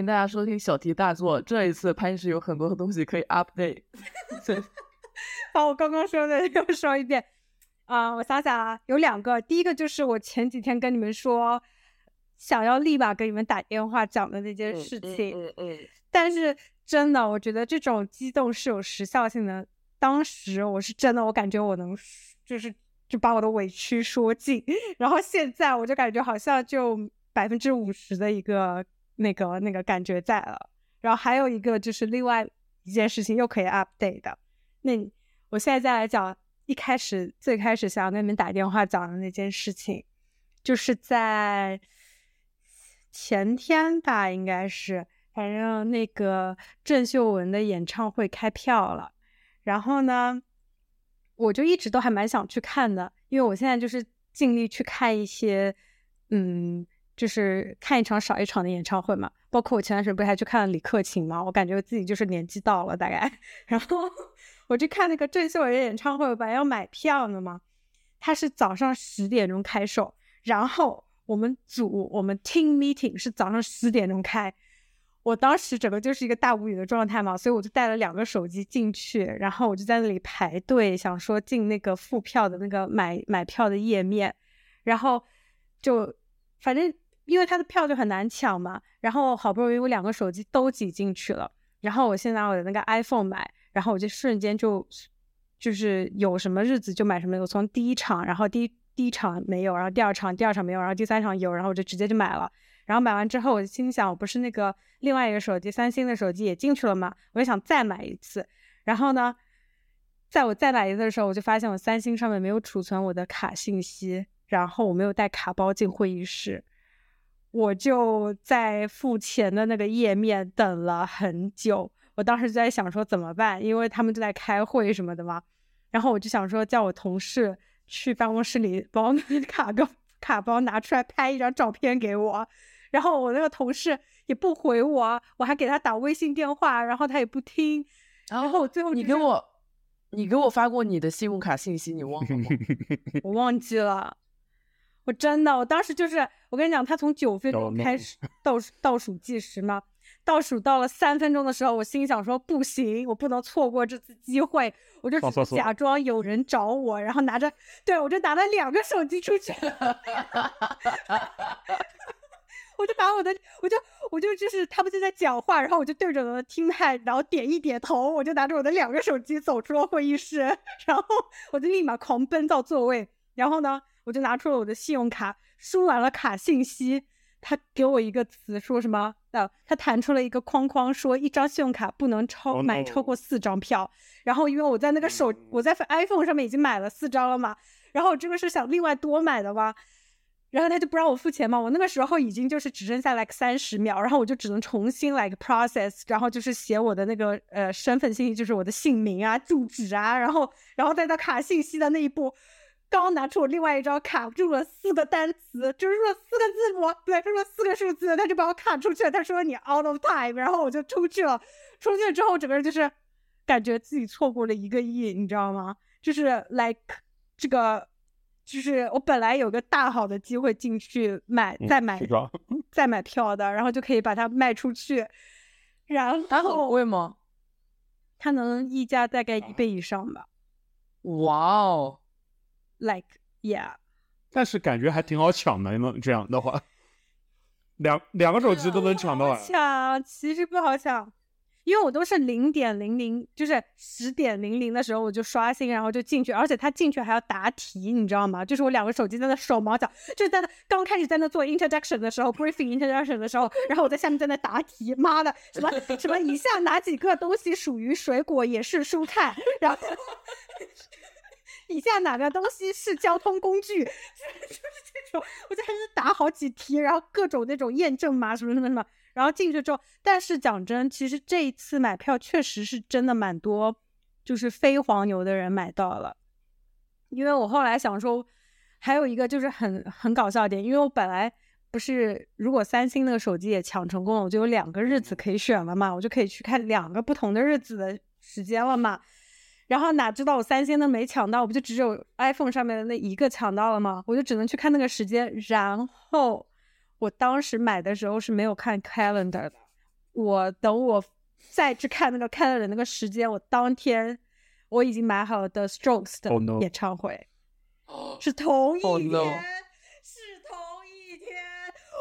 欢迎大家收听小题大做。这一次潘医师有很多的东西可以 update。把我刚刚说的 又说一遍啊！我想想啊，有两个。第一个就是我前几天跟你们说，想要立马给你们打电话讲的那件事情。嗯嗯。但是真的，我觉得这种激动是有时效性的。当时我是真的，我感觉我能就是就把我的委屈说尽。然后现在我就感觉好像就百分之五十的一个。那个那个感觉在了，然后还有一个就是另外一件事情又可以 update 的。那我现在再来讲一开始最开始想要跟你们打电话讲的那件事情，就是在前天吧，应该是，反正那个郑秀文的演唱会开票了，然后呢，我就一直都还蛮想去看的，因为我现在就是尽力去看一些，嗯。就是看一场少一场的演唱会嘛，包括我前段时间不是还去看了李克勤嘛，我感觉我自己就是年纪到了大概，然后我去看那个郑秀文演唱会，我本来要买票的嘛，他是早上十点钟开售，然后我们组我们 team meeting 是早上十点钟开，我当时整个就是一个大无语的状态嘛，所以我就带了两个手机进去，然后我就在那里排队，想说进那个付票的那个买买票的页面，然后就反正。因为他的票就很难抢嘛，然后好不容易我两个手机都挤进去了，然后我现在我的那个 iPhone 买，然后我就瞬间就就是有什么日子就买什么，我从第一场，然后第一第一场没有，然后第二场第二场没有，然后第三场有，然后我就直接就买了，然后买完之后我就心想，我不是那个另外一个手机三星的手机也进去了吗？我就想再买一次，然后呢，在我再买一次的时候，我就发现我三星上面没有储存我的卡信息，然后我没有带卡包进会议室。我就在付钱的那个页面等了很久，我当时就在想说怎么办，因为他们就在开会什么的嘛。然后我就想说叫我同事去办公室里帮 卡个卡包拿出来拍一张照片给我。然后我那个同事也不回我，我还给他打微信电话，然后他也不听。然后最后你给我，你给我发过你的信用卡信息，你忘了吗？我忘记了。我真的，我当时就是，我跟你讲，他从九分钟开始倒数倒数计时嘛，倒数到了三分钟的时候，我心想说不行，我不能错过这次机会，我就假装有人找我，然后拿着，对我就拿了两个手机出去，我就把我的，我就我就就是他们就在讲话，然后我就对着我的听麦，然后点一点头，我就拿着我的两个手机走出了会议室，然后我就立马狂奔到座位，然后呢。我就拿出了我的信用卡，输完了卡信息，他给我一个词，说什么？呃，他弹出了一个框框，说一张信用卡不能超买超过四张票。然后因为我在那个手，我在 iPhone 上面已经买了四张了嘛，然后我这个是想另外多买的嘛，然后他就不让我付钱嘛。我那个时候已经就是只剩下 like 三十秒，然后我就只能重新 like process，然后就是写我的那个呃身份信息，就是我的姓名啊、住址啊，然后然后再到卡信息的那一步。刚拿出我另外一张卡，住了四个单词，就是说四个字母，对，他说四个数字，他就把我卡出去了。他说你 out of time，然后我就出去了。出去了之后，整个人就是感觉自己错过了一个亿，你知道吗？就是 like 这个，就是我本来有个大好的机会进去买，再买，再买票的，然后就可以把它卖出去。然后它很贵吗？它能溢价大概一倍以上吧。哇哦！Like yeah，但是感觉还挺好抢的，那这样的话，两两个手机都能抢到。抢其实不好抢，因为我都是零点零零，就是十点零零的时候我就刷新，然后就进去，而且他进去还要答题，你知道吗？就是我两个手机在那手忙脚，就是在那刚开始在那做 introduction 的时候，briefing introduction 的时候，然后我在下面在那答题，妈的，什么什么以下哪几个东西属于水果也是蔬菜，然后。以下哪个东西是交通工具？就是这种，我就开始答好几题，然后各种那种验证码什么什么什么，然后进去之后，但是讲真，其实这一次买票确实是真的蛮多，就是非黄牛的人买到了。因为我后来想说，还有一个就是很很搞笑点，因为我本来不是如果三星那个手机也抢成功了，我就有两个日子可以选了嘛，我就可以去看两个不同的日子的时间了嘛。然后哪知道我三星的没抢到，我不就只有 iPhone 上面的那一个抢到了吗？我就只能去看那个时间。然后我当时买的时候是没有看 calendar 的，我等我再去看那个 calendar 那个时间，我当天我已经买好了 The Strokes 的 Oh. 演唱会是同一 Oh, 天 no.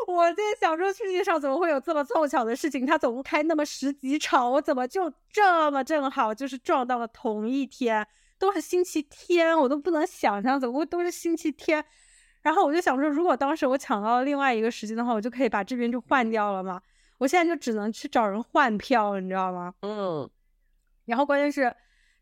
我在想说，世界上怎么会有这么凑巧的事情？他总共开那么十几场，我怎么就这么正好就是撞到了同一天，都是星期天，我都不能想象怎么会都是星期天。然后我就想说，如果当时我抢到了另外一个时间的话，我就可以把这边就换掉了嘛。我现在就只能去找人换票，你知道吗？嗯，然后关键是，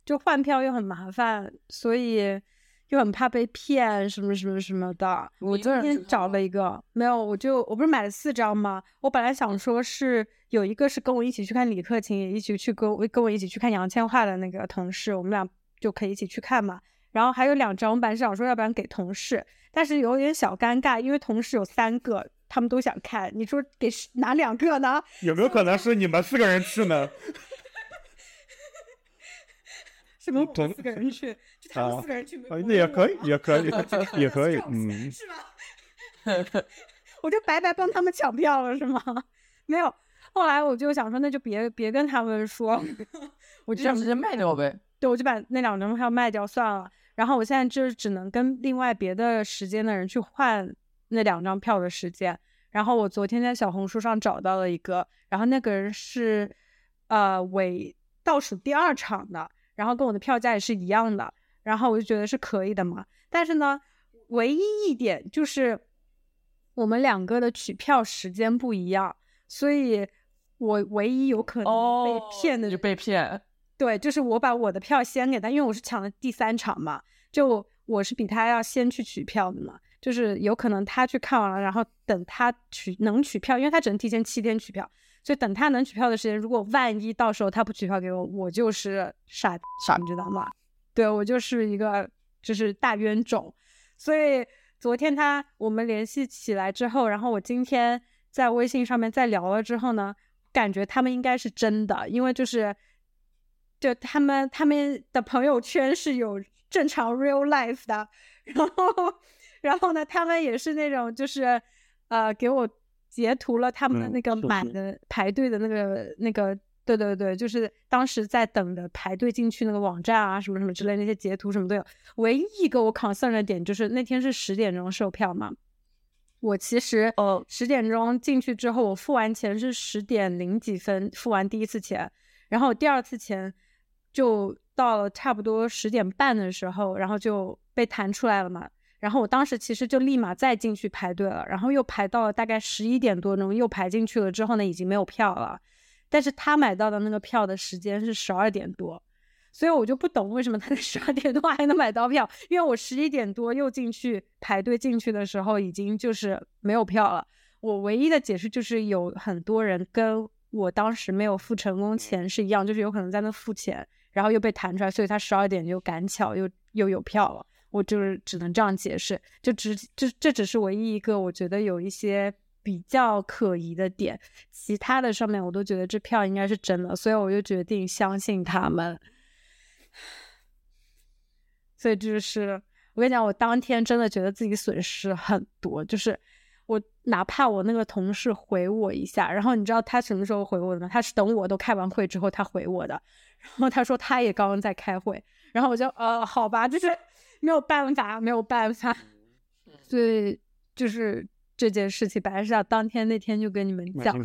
就换票又很麻烦，所以又很怕被骗，什么什么什么的。我你一个人今天找了一个，没有，我就我不是买了四张吗？我本来想说是有一个是跟我一起去看李克勤，也一起去跟我跟我一起去看杨千嬅的那个同事，我们俩就可以一起去看嘛。然后还有两张，我本来是想说要不然给同事，但是有点小尴尬，因为同事有三个，他们都想看，你说给谁哪两个呢？有没有可能是你们四个人去呢？什么我们四个人去，就他们啊四个人去，没啊有那也可以，也可以也可以嗯，是吗？我就白白帮他们抢票了，是吗？没有。后来我就想说，那就别别跟他们说，我就直接卖掉呗。对，我就把那两张票卖掉算了。然后我现在就是只能跟另外别的时间的人去换那两张票的时间。然后我昨天在小红书上找到了一个，然后那个人是呃尾倒数第二场的，然后跟我的票价也是一样的，然后我就觉得是可以的嘛。但是呢，唯一一点就是我们两个的取票时间不一样，所以我唯一有可能被哦，骗的就被骗。对，就是我把我的票先给他，因为我是抢的第三场嘛，就我是比他要先去取票的嘛，就是有可能他去看完了，然后等他取能取票，因为他只能提前七天取票，所以等他能取票的时间，如果万一到时候他不取票给我，我就是傻傻你知道吗？对我就是一个就是大冤种，所以昨天他我们联系起来之后，然后我今天在微信上面再聊了之后呢，感觉他们应该是真的，因为就是就他们他们的朋友圈是有正常 real life 的，然后然后呢，他们也是那种就是呃给我截图了他们的嗯那个是是买的排队的那个那个。对对对，就是当时在等的排队进去那个网站啊，什么什么之类那些截图什么都有。唯一一个我 concern 的点就是那天是十点钟售票嘛，我其实哦十点钟进去之后，我付完钱是十点零几分付完第一次钱，然后第二次钱就到了差不多十点半的时候，然后就被弹出来了嘛。然后我当时其实就立马再进去排队了，然后又排到了大概十一点多钟，又排进去了之后呢，已经没有票了。但是他买到的那个票的时间是十二点多，所以我就不懂为什么他在十二点多还能买到票，因为我十一点多又进去排队进去的时候已经就是没有票了。我唯一的解释就是有很多人跟我当时没有付成功钱是一样，就是有可能在那付钱，然后又被弹出来，所以他十二点就赶巧又又有票了。我就是只能这样解释，就只就这只是唯一一个我觉得有一些比较可疑的点，其他的上面我都觉得这票应该是真的，所以我就决定相信他们。所以就是我跟你讲，我当天真的觉得自己损失很多，就是我哪怕我那个同事回我一下，然后你知道他什么时候回我的吗？他是等我都开完会之后他回我的，然后他说他也刚刚在开会，然后我就呃好吧，就是没有办法，没有办法，所以就是这件事情本来是要当天那天就跟你们讲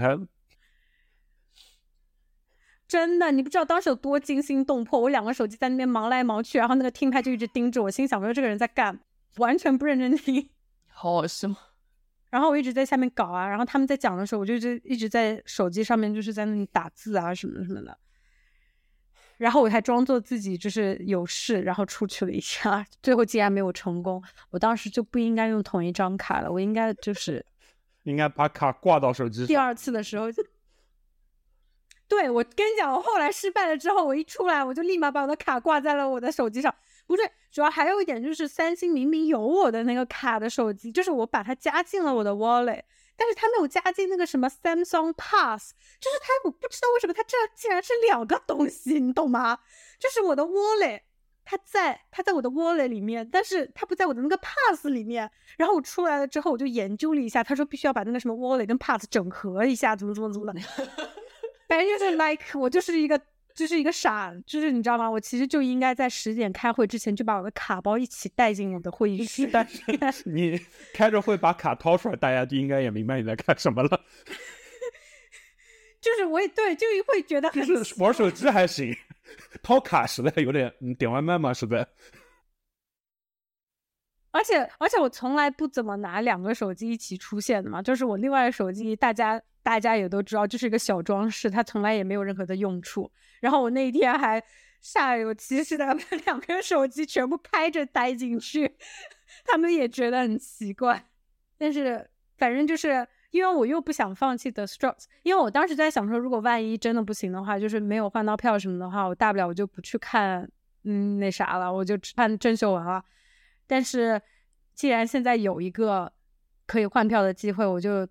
真的，你不知道当时有多惊心动魄。我两个手机在那边忙来忙去，然后那个听牌就一直盯着我，心想说这个人在干嘛，完全不认真听。好好笑。然后我一直在下面搞啊，然后他们在讲的时候，我就一直一直在手机上面就是在那里打字啊什么什么的。然后我还装作自己就是有事，然后出去了一下，最后竟然没有成功。我当时就不应该用同一张卡了，我应该就是 应该把卡挂到手机上。第二次的时候就，对我跟你讲，我后来失败了之后，我一出来我就立马把我的卡挂在了我的手机上。不对，主要还有一点就是，三星明明有我的那个卡的手机，就是我把它加进了我的 wallet，但是他没有加进那个什么 Samsung Pass，就是他我不知道为什么他这竟然是两个东西，你懂吗？就是我的 wallet。它在它在我的 wallet 里面，但是它不在我的那个 pass 里面。然后我出来了之后，我就研究了一下，他说必须要把那个什么 wallet 跟 pass 整合一下，怎么怎么怎么的。反正就是 like 我就是一个就是一个傻，就是你知道吗？我其实就应该在十点开会之前就把我的卡包一起带进我的会议室。但是 你开着会把卡掏出来，大家就应该也明白你在干什么了。就是我也对，就会觉得就是玩手机还行，掏卡实在有点，你点外卖嘛，实在。而且而且我从来不怎么拿两个手机一起出现的嘛，就是我另外的手机，大家大家也都知道，就是一个小装饰，它从来也没有任何的用处。然后我那一天还煞有其事的把两个手机全部开着带进去，他们也觉得很奇怪。但是反正就是因为我又不想放弃 The Strokes，因为我当时在想说，如果万一真的不行的话，就是没有换到票什么的话，我大不了我就不去看，嗯，那啥了，我就只看郑秀文了。但是，既然现在有一个可以换票的机会，我就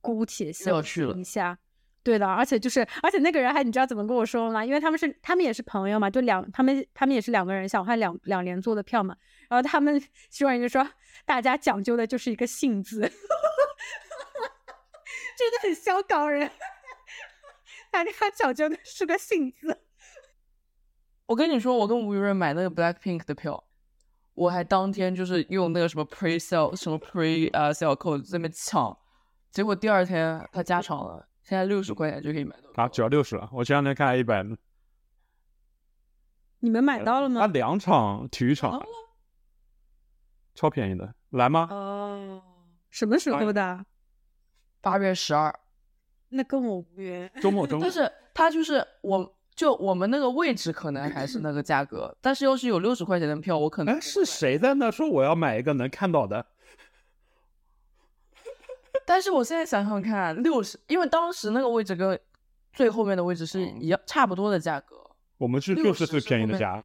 姑且相要去了信一下。对的，而且就是，而且那个人还你知道怎么跟我说吗？因为他们是他们也是朋友嘛，就两他们他们也是两个人想换两两连坐的票嘛。然后他们其中人就说，大家讲究的就是一个信字，真的很香港人，大家讲究的是个信字。我跟你说，我跟吴雨润买那个 Blackpink 的票，我还当天就是用那个什么 pre sale 什么 pre 呃 sale code 在那边抢，结果第二天它加场了，现在六十块钱就可以买到。啊，只要六十了，我前两天看还一百呢。你们买到了啊，吗？两场体育场，超便宜的，来吗？哦，什么时候的？八月十二，那跟我无缘。周末周末但。是它就是我就我们那个位置可能还是那个价格，但是要是有六十块钱的票，我可能哎，是谁在那说我要买一个能看到的？但是我现在想想看，六十，因为当时那个位置跟最后面的位置是一样差不多的价格。我们是60就是最便宜的价，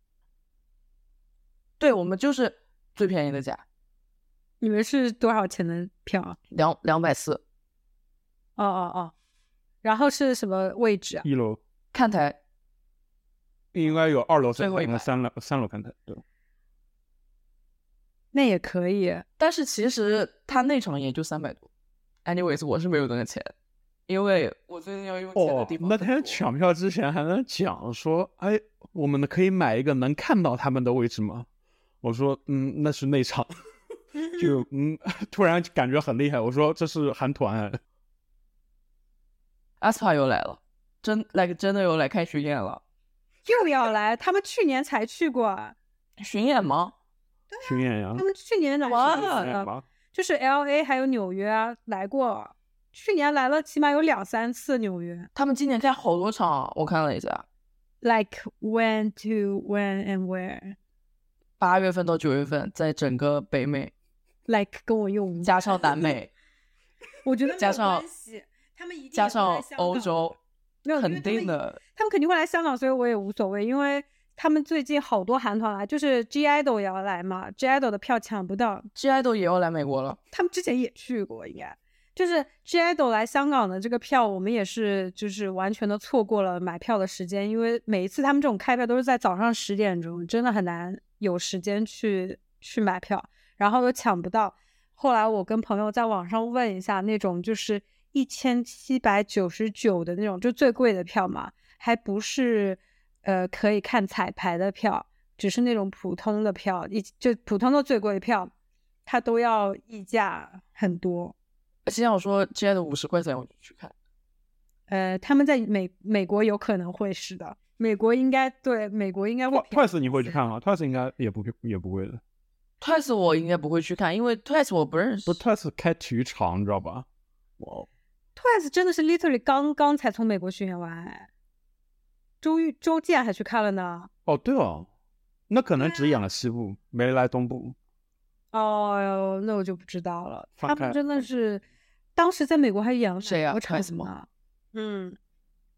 对，我们就是最便宜的价，你们是多少钱的票啊？两两百四哦哦哦，然后是什么位置啊？一楼看台。应该有二楼最后一排看台三楼三楼看台，对吧？那也可以。但是其实他那场也就三百多。Anyways，我是没有那个钱，因为我最近要用钱的哦地，方那天抢票之前还能讲说，哎，我们可以买一个能看到他们的位置吗？我说，嗯，那是内场，就嗯，突然感觉很厉害。我说这是韩团，aespa 又来了，真 like 真的又来开巡演了。又要来，他们去年才去过啊，巡演吗？巡演呀他，们去年哪哇去过的？巡演吧就是 L A 还有纽约啊来过，去年来了起码有两三次纽约。他们今年开好多场，我看了一下，Like when to when and where? 八月份到九月份，在整个北美 Like 跟我用加上南美，我觉得加上关系他们一定加上欧洲，没有肯定的。他们肯定会来香港，所以我也无所谓，因为他们最近好多韩团来，就是 G IDOL 也要来嘛，G IDOL 的票抢不到，G IDOL 也要来美国了，他们之前也去过，应该就是 G IDOL 来香港的这个票，我们也是就是完全的错过了买票的时间，因为每一次他们这种开票都是在早上十点钟，真的很难有时间去去买票，然后又抢不到。后来我跟朋友在网上问一下，那种就是一千七百九十九的那种，就最贵的票嘛，还不是呃可以看彩排的票，只是那种普通的票，一就普通的最贵的票，它都要溢价很多。心想说 G IDOL 五十块钱我就去看，呃，他们在美美国有可能会是的，美国应该对美国应该会 Twice 你会去看吗？Twice 应该也不也不会的，Twice 我应该不会去看，因为 Twice 我不认识不。，Twice 开体育场，你知道吧？哇，Twice 真的是 literally 刚刚才从美国巡演完，哎，周玉周健还去看了呢。哦对哦，那可能只演了西部，没来东部。哦，那我就不知道了。他们真的是，当时在美国还演了谁呀蛮多场 Twice 吗呢。嗯，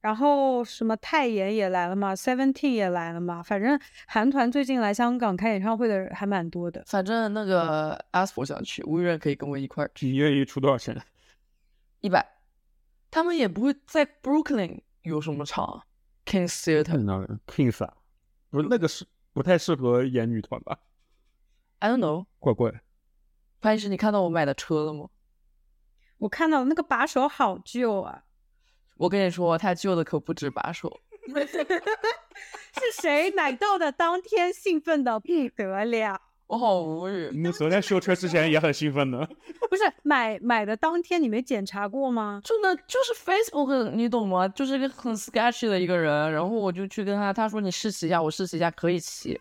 然后什么泰妍也来了嘛，Seventeen 也来了嘛，反正韩团最近来香港开演唱会的人还蛮多的。反正那个 ask 我想去，吴雨润可以跟我一块儿去，你愿意出多少钱？一百。他们也不会在 Brooklyn 有什么场啊，Kings Theater。那 Kings 啊，不是那个是不太适合演女团吧？I don't know。怪怪。潘医师，你看到我买的车了吗？我看到那个把手好旧啊，我跟你说，他旧的可不止把手。是谁买到的？当天兴奋的不得了。我好无语。你昨天修车之前也很兴奋的。不是买买的当天你没检查过吗？就那就是 Facebook，你懂吗？就是一个很 sketchy 的一个人。然后我就去跟他，他说你试骑一下，我试骑一下可以骑。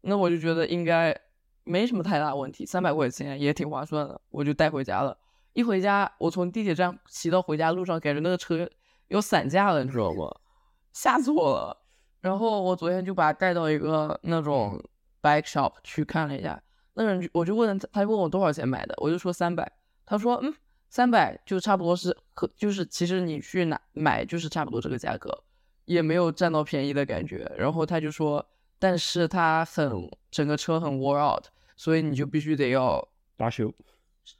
那我就觉得应该没什么太大问题，三百块钱也挺划算的，我就带回家了。一回家，我从地铁站骑到回家路上，感觉那个车有散架了，你知道吗？吓死我了。然后我昨天就把它带到一个那种 bike shop 去看了一下，那人我就问他，他问我多少钱买的，我就说三百，他说嗯，三百就差不多是和就是其实你去哪买就是差不多这个价格，也没有占到便宜的感觉。然后他就说，但是他很整个车很 wore out，所以你就必须得要大修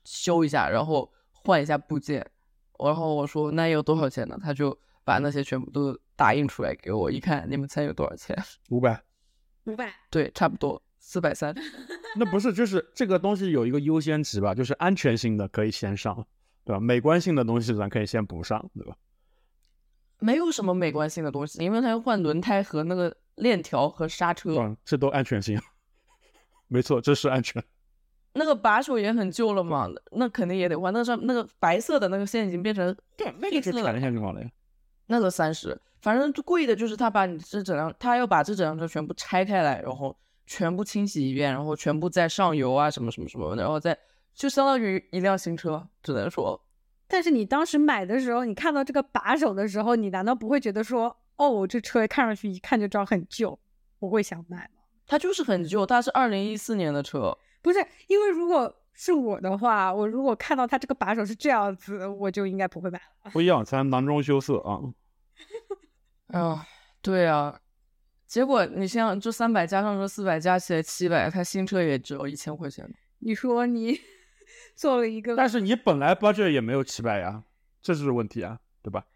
修一下，然后换一下部件。然后我说那要多少钱呢？他就把那些全部都。打印出来给我一看，你们猜有多少钱？五百，五百，对，差不多四百三。那不是，就是这个东西有一个优先级吧？就是安全性的可以先上，对吧？美观性的东西咱可以先补上，对吧？没有什么美观性的东西，因为它要换轮胎和那个链条和刹车，嗯，这都安全性。没错，这是安全。那个把手也很旧了嘛，那肯定也得换。那上那个白色的那个线已经变成黑色了，一下就好了呀。那个三十。反正贵的就是他把你这整辆，他要把这整辆车全部拆开来，然后全部清洗一遍，然后全部再上油啊，什么什么什么，然后再就相当于一辆新车，只能说。但是你当时买的时候，你看到这个把手的时候，你难道不会觉得说，哦，这车看上去一看就知道很旧，不会想买吗？它就是很旧，它是二零一四年的车。不是，因为如果是我的话，我如果看到它这个把手是这样子，我就应该不会买了。不一样，咱囊中羞涩啊。啊，对啊，结果你像这三百加上这四百加起来七百，他新车也只要一千块钱。你说你 做了一个，但是你本来 budget 也没有七百呀，这就是问题啊，对吧？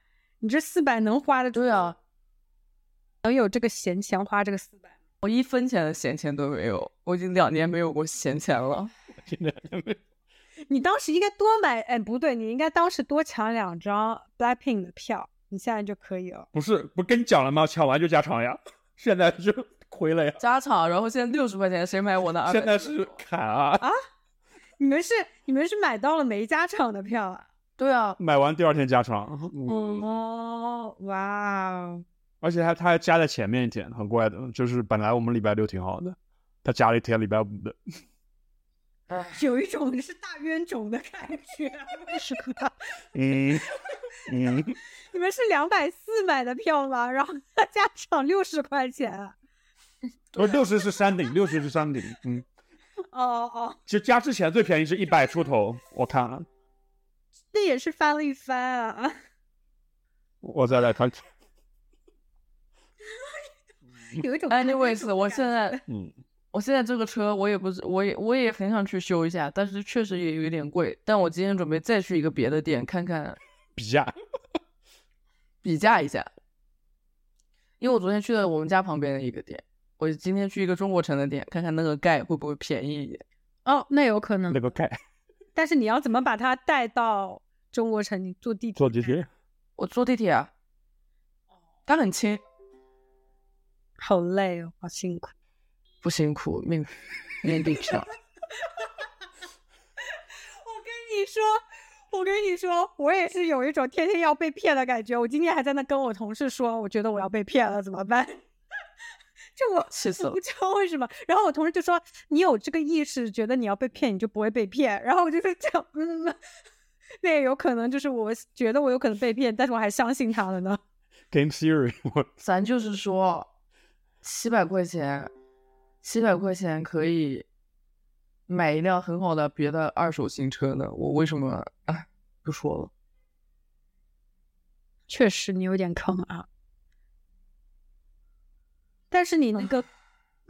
你这四百能花的？对啊，能有这个闲钱花这个四百？我一分钱的闲钱都没有，我已经两年没有过闲钱了。你当时应该多买，哎，不对，你应该当时多抢两张 Blackpink 的票。你现在就可以了，不是不跟你讲了吗？抢完就加场呀，现在就亏了呀。加场，然后现在六十块钱，谁买我的？现在是砍啊啊！你们是你们是买到了没加场的票啊？对啊，买完第二天加场。哦，哇哦！而且还他还加在前面一天，很怪的，就是本来我们礼拜六挺好的，他加了一天礼拜五的。有一种是大冤种的感觉，是 的。嗯嗯，你们是两百四买的票吗？然后加场六十块钱。不 是六十是山顶，六十是山顶。嗯。哦哦。就加之前最便宜是一百出头，我看了。那也是翻了一番啊。我再来看。有一种。Anyways，我现在嗯。我现在这个车，我也不是，我也我也很想去修一下，但是确实也有一点贵。但我今天准备再去一个别的店看看，比价，比价一下。因为我昨天去了我们家旁边的一个店，我今天去一个中国城的店看看那个盖会不会便宜一点。哦，那有可能。那个盖。但是你要怎么把它带到中国城？你坐地铁？坐地铁。我坐地铁啊。它很轻。好累哦，好辛苦。不辛苦，命命比上。我跟你说，我跟你说，我也是有一种天天要被骗的感觉。我今天还在那跟我同事说，我觉得我要被骗了，怎么办？就我气死了，不知道为什么。然后我同事就说：“你有这个意识，觉得你要被骗，你就不会被骗。”然后我就是这样，那也有可能就是我觉得我有可能被骗，但是我还相信他了呢。Game theory，咱就是说七百块钱。七百块钱可以买一辆很好的别的二手新车呢，我为什么哎？不说了。确实你有点坑啊，但是你那个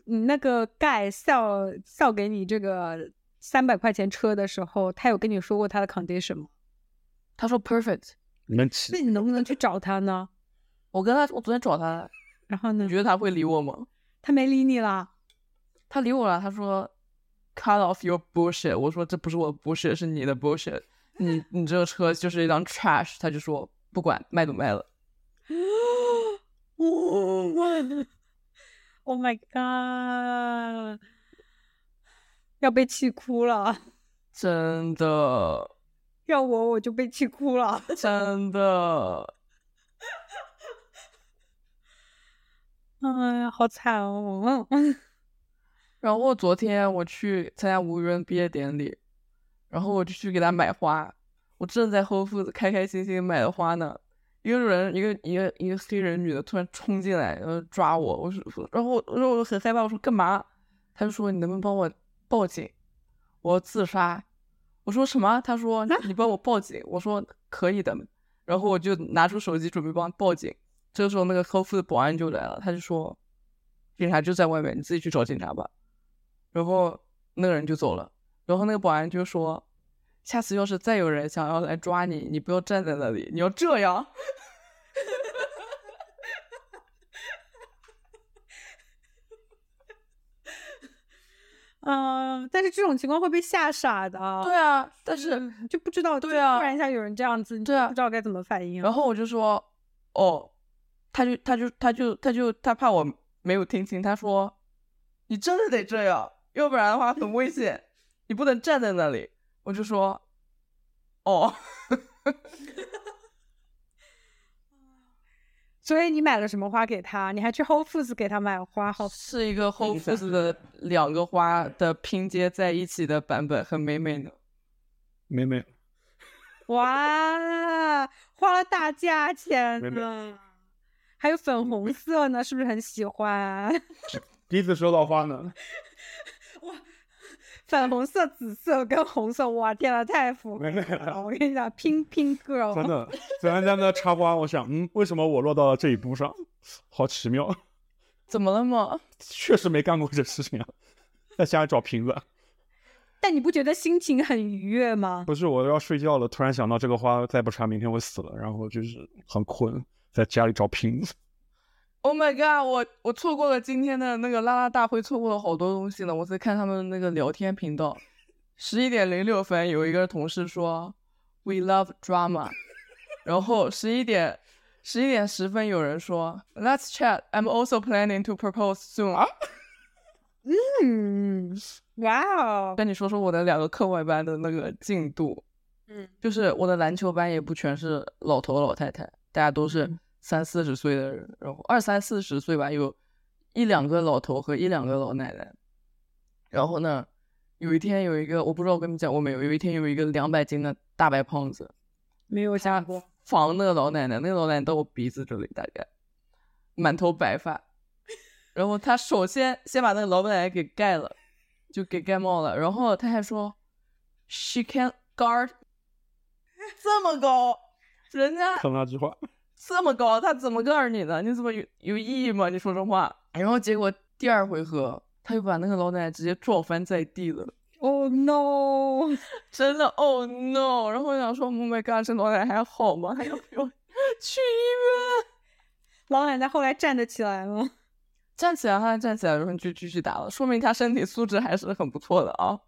你那个盖笑笑给你这个三百块钱车的时候，他有跟你说过他的 condition 吗？他说 perfect。那你能不能去找他呢？我跟他我昨天找他，然后呢？你觉得他会理我吗？他没理你啦。他理我了，他说，cut off your bullshit。我说这不是我 bullshit，是你的 bullshit。你你这个车就是一辆 trash。他就说不管卖都卖了。Oh my god！要被气哭了，真的，要我我就被气哭了。真的，哎呀，好惨哦！然后昨天我去参加吴宇润毕业典礼，然后我就去给他买花。我正在 Whole Foods 开开心心买的花呢，一个人，一个一个一个黑人女的突然冲进来，然后抓我。我说，然后我我说我很害怕，我说干嘛？他就说你能不能帮我报警？我要自杀。我说什么？他说你帮我报警。我说可以的。然后我就拿出手机准备帮报警。这个时候那个 Whole Foods 保安就来了，他就说警察就在外面，你自己去找警察吧。然后那个人就走了，然后那个保安就说：“下次要是再有人想要来抓你，你不要站在那里，你要这样。嗯，但是这种情况会被吓傻的。”对啊，但是就不知道，对啊突然一下有人这样子，你啊不知道该怎么反应。然后我就说：“哦。”他就他就他就他就他怕我没有听清，他说：“你真的得这样，要不然的话很危险，你不能站在那里。”我就说：“哦。”所以你买了什么花给他？你还去 Whole Foods 给他买花，好是一个 Whole Foods 的两个花的拼接在一起的版本，很美美的。美美，哇，花了大价钱美美呢，还有粉红色呢，是不是很喜欢？第一次收到花呢，粉红色、紫色跟红色，哇，天呐，太符合了！我跟你讲，Pink Pink Girl，真的。昨天在那插花，我想，嗯，为什么我落到了这一步上？好奇妙，怎么了嘛？确实没干过这事情啊，在家里找瓶子。但你不觉得心情很愉悦吗？不是，我要睡觉了，突然想到这个花再不插，明天会死了，然后就是很困，在家里找瓶子。Oh my god！我我错过了今天的那个拉拉大会，错过了好多东西呢。我在看他们那个聊天频道，十一点零六分有一个同事说 “We love drama”，然后十一点十一点十分有人说 “Let's chat”。I'm also planning to propose soon。啊，嗯，哇哦，跟你说说我的两个课外班的那个进度，嗯，就是我的篮球班也不全是老头老太太，大家都是嗯三四十岁的人，然后二三四十岁吧，有一两个老头和一两个老奶奶。然后呢，有一天有一个，我不知道我跟你们讲过没有，有一天有一个两百斤的大白胖子没有下过，防那个老奶奶，那个老奶奶到我鼻子这里大概，满头白发。然后他首先先把那个老奶奶给盖了，就给盖帽了。然后他还说，She can guard，这么高，人家看那句话，这么高，他怎么告诉你的？你怎么有有意义吗？你说这话。然后结果第二回合，他又把那个老奶奶直接撞翻在地了，Oh no！真的，Oh no！然后我想说，Oh my god，这老奶奶还好吗？还要不要 去医院？老奶奶后来站得起来了。站起来，她站起来，然后就继续打了，说明她身体素质还是很不错的啊，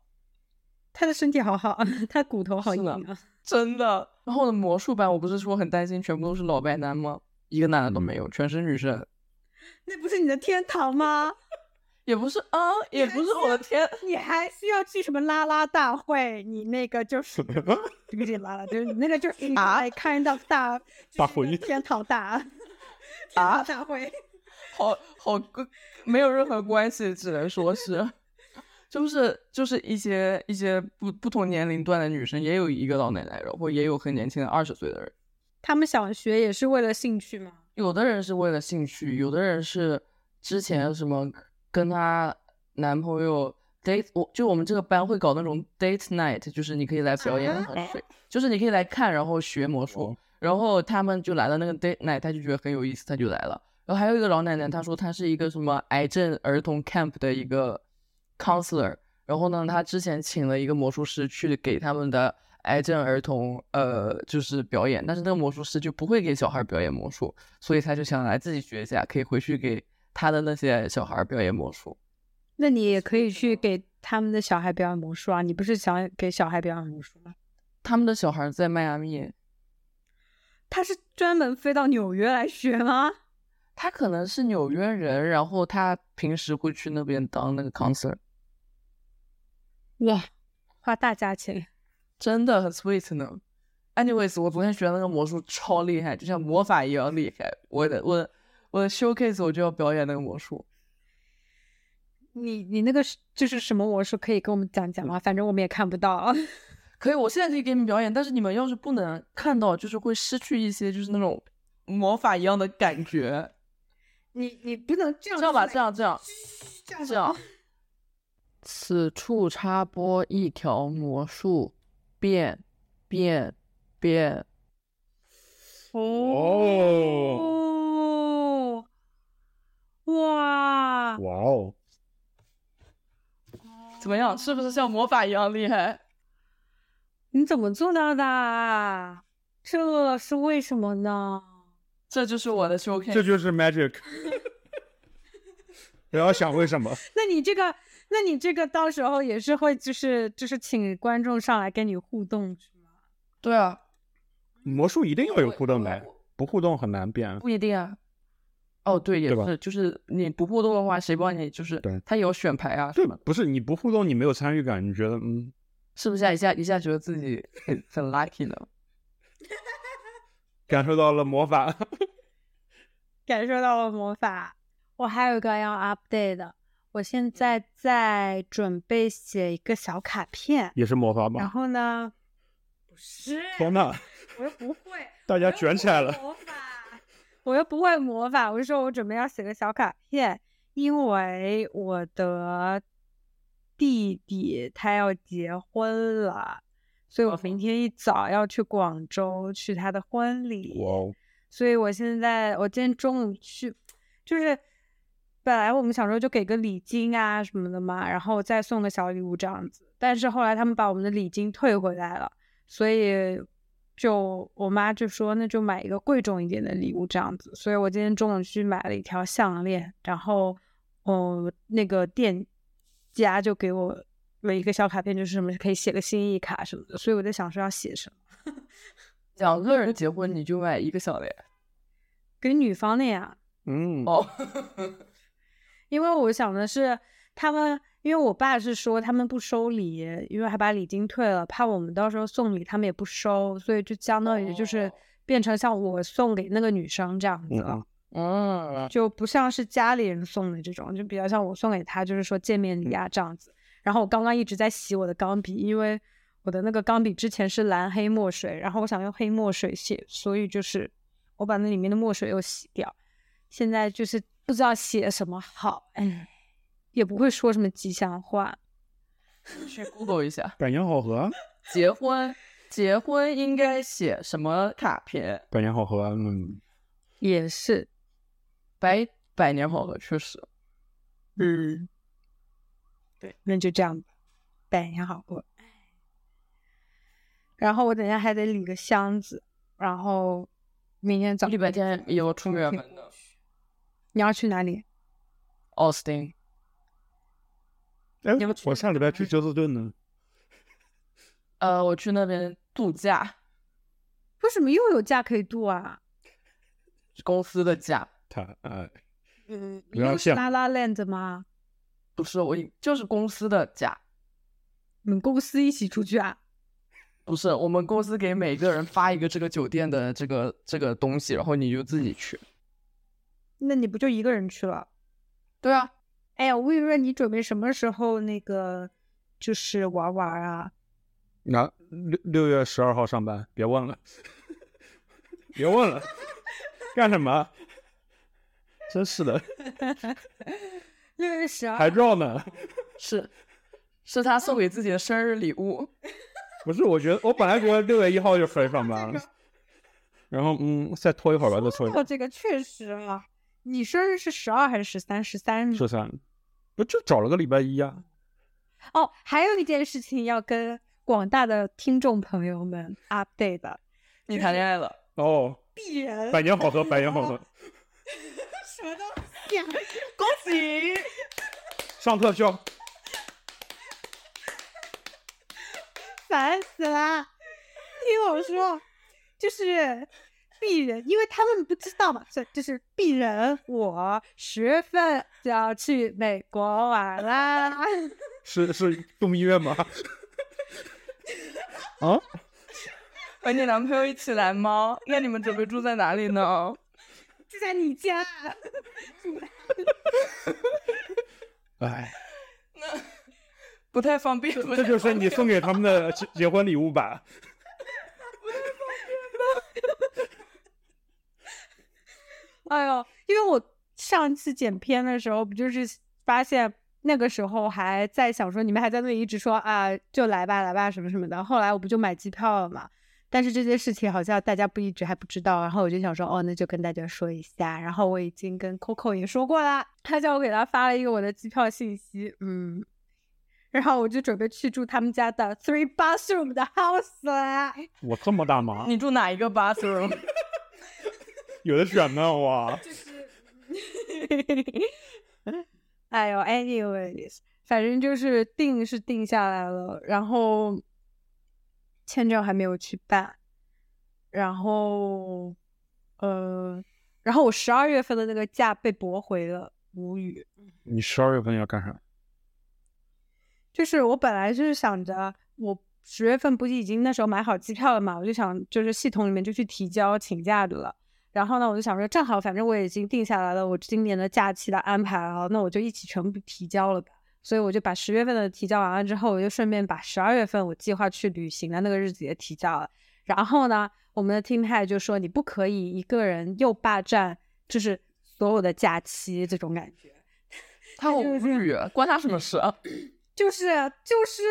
她的身体好好，她骨头好硬啊。真的。然后我的魔术班，我不是说很担心全部都是老白男吗？一个男的都没有，全是女生。那不是你的天堂吗？也不是啊，也不是我的天，你还需要去什么拉拉大会？你那个就是这个这拉拉，就是你那个就是 啊来看到大大会天堂大 天堂大会。好好跟没有任何关系，只能说是，就是就是一些一些不不同年龄段的女生，也有一个老奶奶，然后也有很年轻的二十岁的人。他们想学也是为了兴趣吗？有的人是为了兴趣，有的人是之前什么跟她男朋友 date，我就我们这个班会搞那种 date night，就是你可以来表演啊和水，就是你可以来看，然后学魔术哦。然后他们就来了那个 date night，他就觉得很有意思，他就来了。然后还有一个老奶奶，她说她是一个什么癌症儿童 camp 的一个 counselor，然后呢，他之前请了一个魔术师去给他们的癌症儿童呃就是表演，但是那个魔术师就不会给小孩表演魔术，所以他就想来自己学一下，可以回去给他的那些小孩表演魔术。那你也可以去给他们的小孩表演魔术啊！你不是想给小孩表演魔术吗？他们的小孩在迈阿密，他是专门飞到纽约来学吗？他可能是纽约人，然后他平时会去那边当那个 concert，哇，花大价钱。真的很 sweet 呢。Anyways，我昨天学的那个魔术超厉害，就像魔法一样厉害。我的我我的 showcase 我就要表演那个魔术。你你那个是就是什么魔术？可以跟我们讲讲吗？反正我们也看不到。可以，我现在可以给你们表演，但是你们要是不能看到，就是会失去一些就是那种魔法一样的感觉。你你不能这样这样吧，这样这样这样这样。此处插播一条魔术，变变变。哦，哇，哇哦，怎么样？是不是像魔法一样厉害？你怎么做到的啊？这是为什么呢？这就是我的 showcase。这就是 magic。不要想为什么，那你这个，那你这个到时候也是会就是就是请观众上来跟你互动是吗？对啊，魔术一定要有互动我的，不互动很难变。不一定啊。哦，对，也是，就是你不互动的话，谁帮你？就是对他有选牌啊，对嘛，不是你不互动，你没有参与感，你觉得嗯，是不是啊？一下一下觉得自己很很 lucky 呢？感受到了魔法。感受到了魔法。我还有一个要 update 的，我现在在准备写一个小卡片，也是魔法然？后呢，不是，天呐，我又不会，大家卷起来了。魔法，我又不会魔法。我就说我准备要写个小卡片，因为我的弟弟他要结婚了，所以我明天一早要去广州去他的婚礼。哇哦，所以我现在我今天中午去，就是本来我们想说就给个礼金啊什么的嘛，然后再送个小礼物这样子，但是后来他们把我们的礼金退回来了，所以就我妈就说那就买一个贵重一点的礼物这样子，所以我今天中午去买了一条项链，然后哦那个店家就给我了一个小卡片，就是什么可以写个心意卡什么的，所以我在想说要写什么，两个人结婚你就买一个项链？给女方的呀。嗯，哦，因为我想的是，他们因为我爸是说他们不收礼，因为还把礼金退了，怕我们到时候送礼他们也不收，所以就相当于就是哦变成像我送给那个女生这样子了，嗯嗯，就不像是家里人送的这种，就比较像我送给他，就是说见面礼啊这样子。然后我刚刚一直在洗我的钢笔，因为我的那个钢笔之前是蓝黑墨水，然后我想用黑墨水写，所以就是我把那里面的墨水又洗掉。现在就是不知道写什么好，哎，也不会说什么吉祥话。去 Google 一下，百年好合，结婚结婚应该写什么卡片？百年好合，嗯，也是，百百年好合，确实。嗯，对，那就这样吧，百年好合。然后我等一下还得理个箱子，然后明天早礼拜天也有出远门的你要去哪里？奥斯汀，哎你要，去我下礼拜去休斯顿呢，呃，我去那边度假，为什么又有假可以度啊？公司的假，他哎，嗯，不是拉拉 land 吗？不是我就是公司的假，你们公司一起出去啊？不是我们公司给每个人发一个这个酒店的这个这个东西，然后你就自己去。那你不就一个人去了？对啊，哎呀，魏润，你准备什么时候那个就是玩玩啊？那六六月十二号上班，别问了，别问了，干什么？真是的，六月十二还绕呢。是是他送给自己的生日礼物。不是，我觉得我本来觉得六月一号就可以上班了，然后嗯，再拖一会儿吧，再拖一会哦，儿。这个确实啊。你生日是十二还是十三？十三十三，不就找了个礼拜一啊？哦，还有一件事情要跟广大的听众朋友们 update 的，你谈恋爱了？哦，必然百年好合，百年好合，什么东西啊？恭喜！上特效。烦死了！听我说，就是鄙人，因为他们不知道嘛，所以就是鄙人，我十月份就要去美国玩啦。是是度蜜月吗？啊？和你男朋友一起来吗？那你们准备住在哪里呢？就在你家。哎那，不太方便。这就是你送给他们的结结婚礼物吧？哎呦，因为我上次剪片的时候，不就是发现那个时候还在想说，你们还在那里一直说啊，就来吧，来吧，什么什么的。后来我不就买机票了嘛？但是这件事情好像大家不一直还不知道，然后我就想说，哦，那就跟大家说一下。然后我已经跟 Coco 也说过啦，他叫我给他发了一个我的机票信息，嗯，然后我就准备去住他们家的 three bathroom 的 house 了。我这么大吗？你住哪一个 bathroom？有的选呢，哇！哎呦，anyways，反正就是定是定下来了，然后。签证还没有去办，然后，呃，然后我十二月份的那个假被驳回了，无语。你十二月份要干啥？就是我本来就是想着，我十月份不是已经那时候买好机票了嘛，我就想就是系统里面就去提交请假的了。然后呢，我就想说，正好反正我已经定下来了，我今年的假期的安排啊，那我就一起全部提交了吧。所以我就把十月份的提交完了之后，我就顺便把十二月份我计划去旅行的那个日子也提交了。然后呢，我们的 team head 就说你不可以一个人又霸占就是所有的假期这种感觉。他好无语，关他什么事啊？就是就是，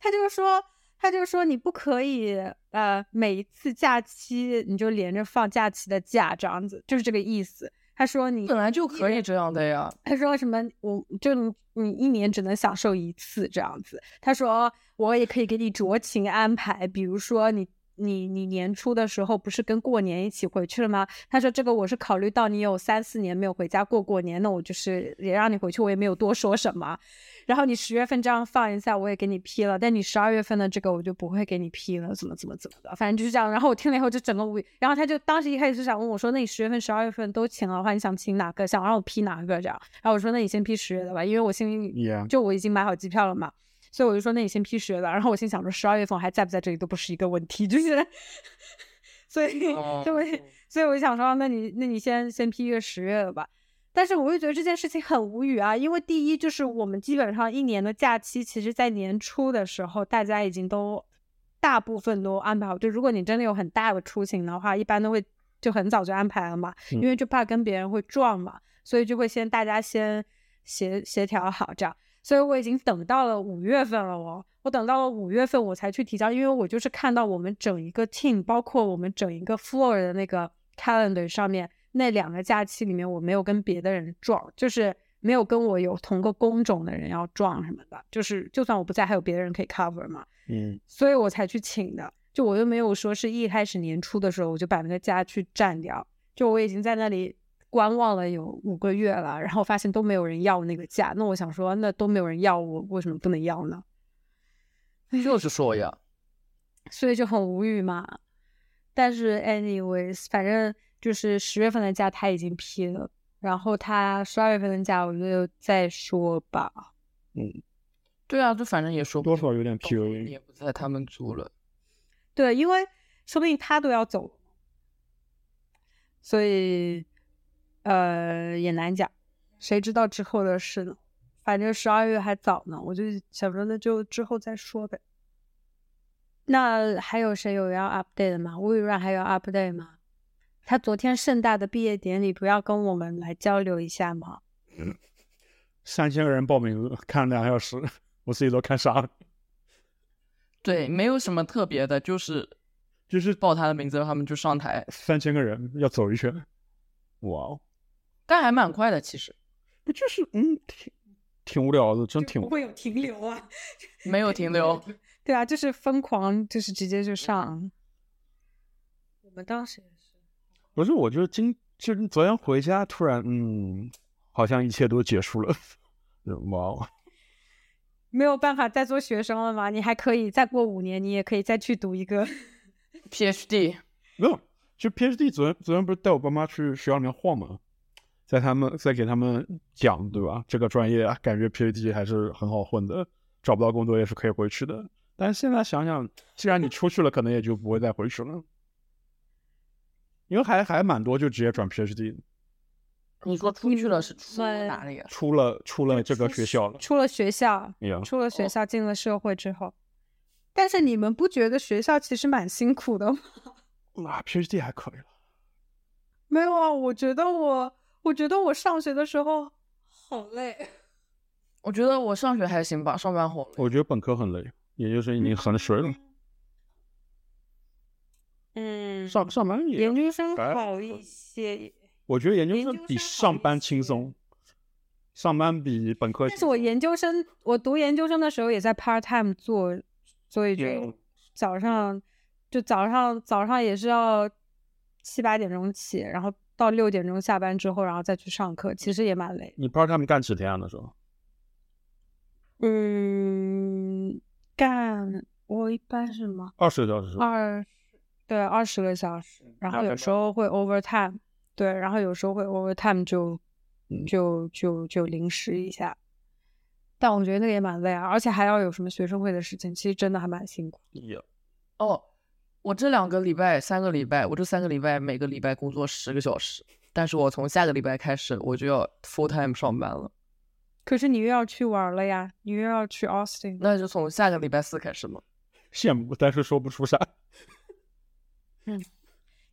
他就是说他就说你不可以呃每一次假期你就连着放假期的假这样子，就是这个意思。他说你本来就可以这样的呀。他说什么我就。你一年只能享受一次这样子。他说我也可以给你酌情安排，比如说你你你年初的时候不是跟过年一起回去了吗？他说这个我是考虑到你有三四年没有回家过过年，那我就是也让你回去，我也没有多说什么。然后你十月份这样放一下，我也给你批了。但你十二月份的这个我就不会给你批了，怎么怎么怎么的，反正就是这样。然后我听了以后就整个无语。然后他就当时一开始是想问我说，那你十月份、十二月份都请了的话，你想请哪个？想让我批哪个？这样。然后我说那你先批十月的吧，因为我心里就我已经买好机票了嘛，所以我就说那你先批十月的。然后我心想说十二月份我还在不在这里都不是一个问题，就是，所以，所以，所以我就想说，那你那你先先批一个十月的吧。但是我又觉得这件事情很无语啊，因为第一就是我们基本上一年的假期，其实在年初的时候，大家已经都大部分都安排好。就如果你真的有很大的出行的话，一般都会就很早就安排了嘛，因为就怕跟别人会撞嘛，所以就会先大家先协协调好这样。所以我已经等到了五月份了哦，我等到了五月份我才去提交，因为我就是看到我们整一个 team，包括我们整一个 floor 的那个 calendar 上面。那两个假期里面，我没有跟别的人撞，就是没有跟我有同个工种的人要撞什么的，就是就算我不在，还有别的人可以 cover 嘛。嗯，所以我才去请的。就我又没有说是一开始年初的时候我就把那个假去占掉，就我已经在那里观望了有五个月了，然后发现都没有人要那个价，那我想说，那都没有人要我，为什么不能要呢？就是说呀，所以就很无语嘛。但是 anyways，反正。就是十月份的假他已经批了，然后他十二月份的假我就再说吧。嗯，对啊，就反正也说多少有点 P U A，也不在他们组了。对，因为说不定他都要走，所以呃也难讲，谁知道之后的事呢？反正十二月还早呢，我就想说那就之后再说呗。那还有谁有要 update 的吗？微软还有 update 吗？他昨天盛大的毕业典礼，不要跟我们来交流一下吗？三千个人报名，看了两小时，我自己都看傻了。对，没有什么特别的，就是就是报他的名字，他们就上台。三千个人要走一圈，哇哦！但还蛮快的，其实。不就是嗯，挺挺无聊的，真挺。不会有停留啊？没有停留。对啊，就是疯狂，就是直接就上。我们当时也是。不是，我就今就昨天回家，突然嗯，好像一切都结束了，哇！没有办法再做学生了吗？你还可以再过五年，你也可以再去读一个 PhD。没有，就 PhD 昨天昨天不是带我爸妈去学校里面晃吗？在他们在给他们讲，对吧？这个专业啊，感觉 PhD 还是很好混的，找不到工作也是可以回去的。但是现在想想，既然你出去了，可能也就不会再回去了，因为还还蛮多就直接转 PhD，你说出去了是出们哪里啊？出了出了这个学校了。出了学校，出了学校进了社会之后，但是你们不觉得学校其实蛮辛苦的吗？那，PhD 还可以了。没有啊，我觉得我，我觉得我上学的时候好累。我觉得我上学还行吧，上班好累。我觉得本科很累，研究生已经很水了。嗯，上上班也，研究生好一些，我觉得研究生比上班轻松，上班比本科。但是我研究生，我读研究生的时候也在 part time 做，所以就嗯早上就早上早上也是要七八点钟起，然后到六点钟下班之后，然后再去上课，其实也蛮累。你 part time 干几天啊？那时候嗯，干我一般是什么二十个小时？二，对，二十个小时，然后有时候会 overtime，对，然后有时候会 overtime 就嗯就就就临时一下，但我觉得那个也蛮累啊，而且还要有什么学生会的事情，其实真的还蛮辛苦。也哦，我这两个礼拜、三个礼拜，我这三个礼拜每个礼拜工作十个小时，但是我从下个礼拜开始我就要 full time 上班了，可是你又要去玩了呀，你又要去 Austin，那就从下个礼拜四开始嘛。羡慕，但是说不出啥。嗯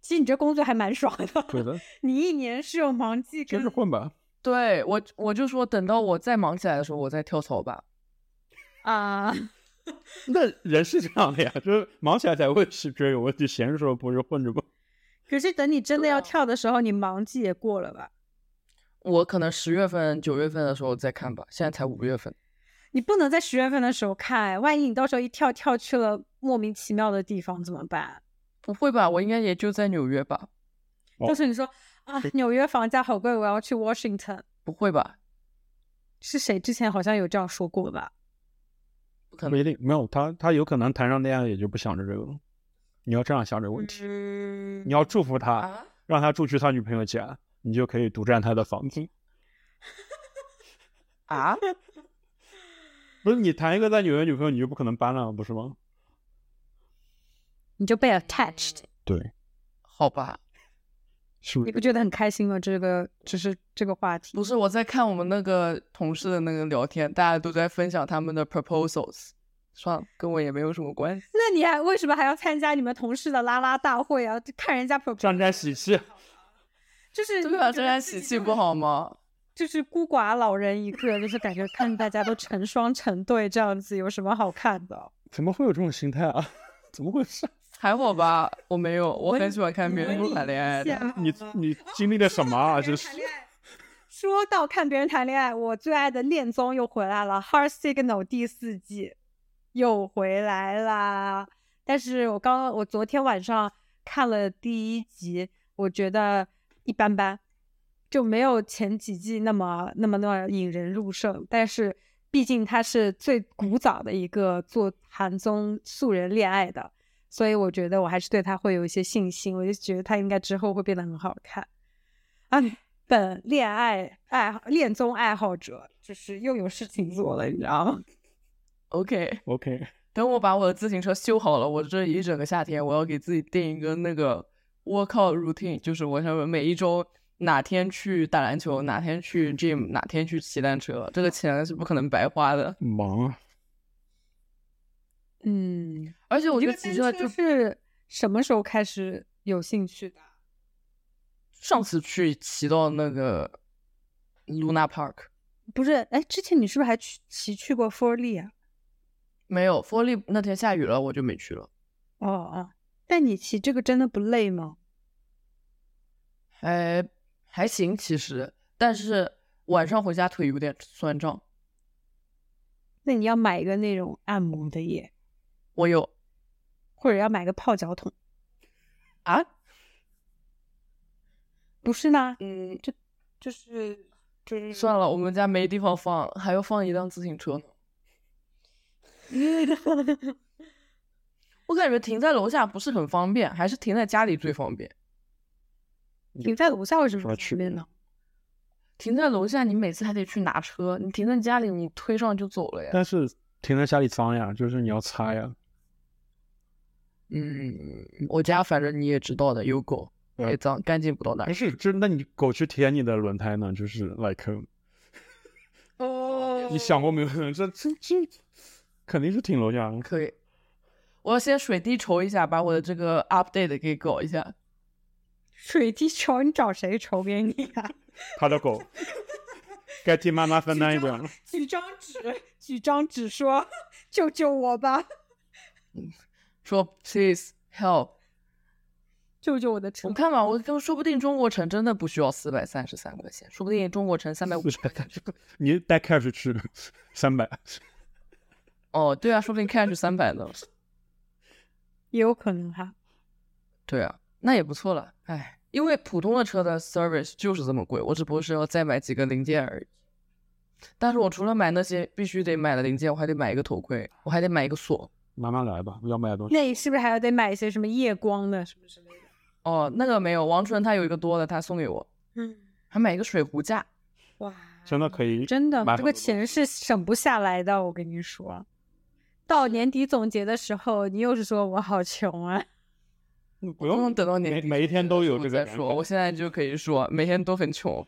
其实你这工作还蛮爽的，对的，你一年是有忙季接跟着混吧。对我，我就说等到我再忙起来的时候，我再跳槽吧。啊，那人是这样的呀，就是忙起来才会是觉得有问题，闲的时候不是混着吗？可是等你真的要跳的时候，你忙季也过了吧？我可能十月份、九月份的时候再看吧，现在才五月份。你不能在十月份的时候看，哎万一你到时候一跳跳去了莫名其妙的地方怎么办？不会吧？我应该也就在纽约吧？哦到时候你说啊，纽约房价好贵，我要去 Washington，不会吧？是谁之前好像有这样说过吧？不可能。不一定，没有他，他有可能谈上恋爱也就不想着这个了。你要这样想这个问题，嗯你要祝福他，啊？让他住去他女朋友家，你就可以独占他的房子。啊？不是你谈一个在纽约女朋友，你就不可能搬了，不是吗？你就被 attached，对，好吧，是不是？你不觉得很开心吗？这个只是这个话题不，是我在看我们那个同事的那个聊天，大家都在分享他们的 proposals。算了，跟我也没有什么关系。那你还为什么还要参加你们同事的拉拉大会啊？就看人家 proposal，沾沾喜气，就是对啊，你觉得这样自己喜气不好吗？就是孤寡老人一个，就是感觉看大家都成双成对这样子，有什么好看的？怎么会有这种心态啊？怎么回事？还好吧，我没有，我很喜欢看别人谈恋爱的。你你经历了什么啊？这是说到看别人谈恋爱，我最爱的恋综又回来了，《Heart Signal》第四季又回来啦。但是我刚刚我昨天晚上看了第一集，我觉得一般般，就没有前几季那么那么那么引人入胜。但是毕竟它是最古早的一个做韩综素人恋爱的，所以我觉得我还是对他会有一些信心。我就觉得他应该之后会变得很好看。啊，本恋爱爱好恋综爱好者就是又有事情做了，你知道吗？OK，OK，等我把我的自行车修好了，我这一整个夏天我要给自己定一个那个 workout routine，就是我想每一周哪天去打篮球，哪天去 gym，哪天去骑单车，这个钱是不可能白花的。忙啊，嗯，而且我我觉得骑车就是什么时候开始有兴趣的？上次去骑到那个 Luna Park，不是，哎，之前你是不是还去骑去过 f o r l y 啊？没有 f o r l y 那天下雨了，我就没去了。哦哦，但你骑这个真的不累吗？还还行，其实，但是晚上回家腿有点酸胀。那你要买一个那种按摩的耶，我有或者要买个泡脚桶，啊，不是呢？嗯，就就是就是算了，我们家没地方放，还要放一辆自行车呢。我感觉停在楼下不是很方便，还是停在家里最方便。停在楼下为什么说去不方便呢？停在楼下，你每次还得去拿车；你停在家里，你推上就走了呀。但是停在家里脏呀，就是你要擦呀。嗯，我家反正你也知道的，有狗，嗯也脏，干净不到哪儿不。是，就那你狗去舔你的轮胎呢？就是 like，哦 你想过没有？这这这肯定是挺楼下。可以，我要先水滴筹一下，把我的这个 update 给搞一下。水滴筹，你找谁筹给你啊？他的狗 该替妈妈分担一点了。举张纸，举张纸说：“救救我吧，说 please help，救救我的车我看吧，我就说不定中国城真的不需要四百三十三块钱，说不定中国城三百五十块钱。你带 cash 去三百，哦，对啊，说不定 cash 三百呢。”也有可能哈。对啊，那也不错了。哎，因为普通的车的 service 就是这么贵，我只不过是要再买几个零件而已。但是我除了买那些必须得买的零件，我还得买一个头盔，我还得买一个锁。慢慢来吧，要买的东西。那你是不是还要得买一些什么夜光的什么之类的？哦，那个没有，王纯他有一个多的，他送给我，嗯，还买一个水壶架。哇，真的可以，真的，这个钱是省不下来的。我跟你说，到年底总结的时候，你又是说我好穷啊。嗯不不用用等到年底每每一天都有这个再说，我现在就可以说每天都很穷。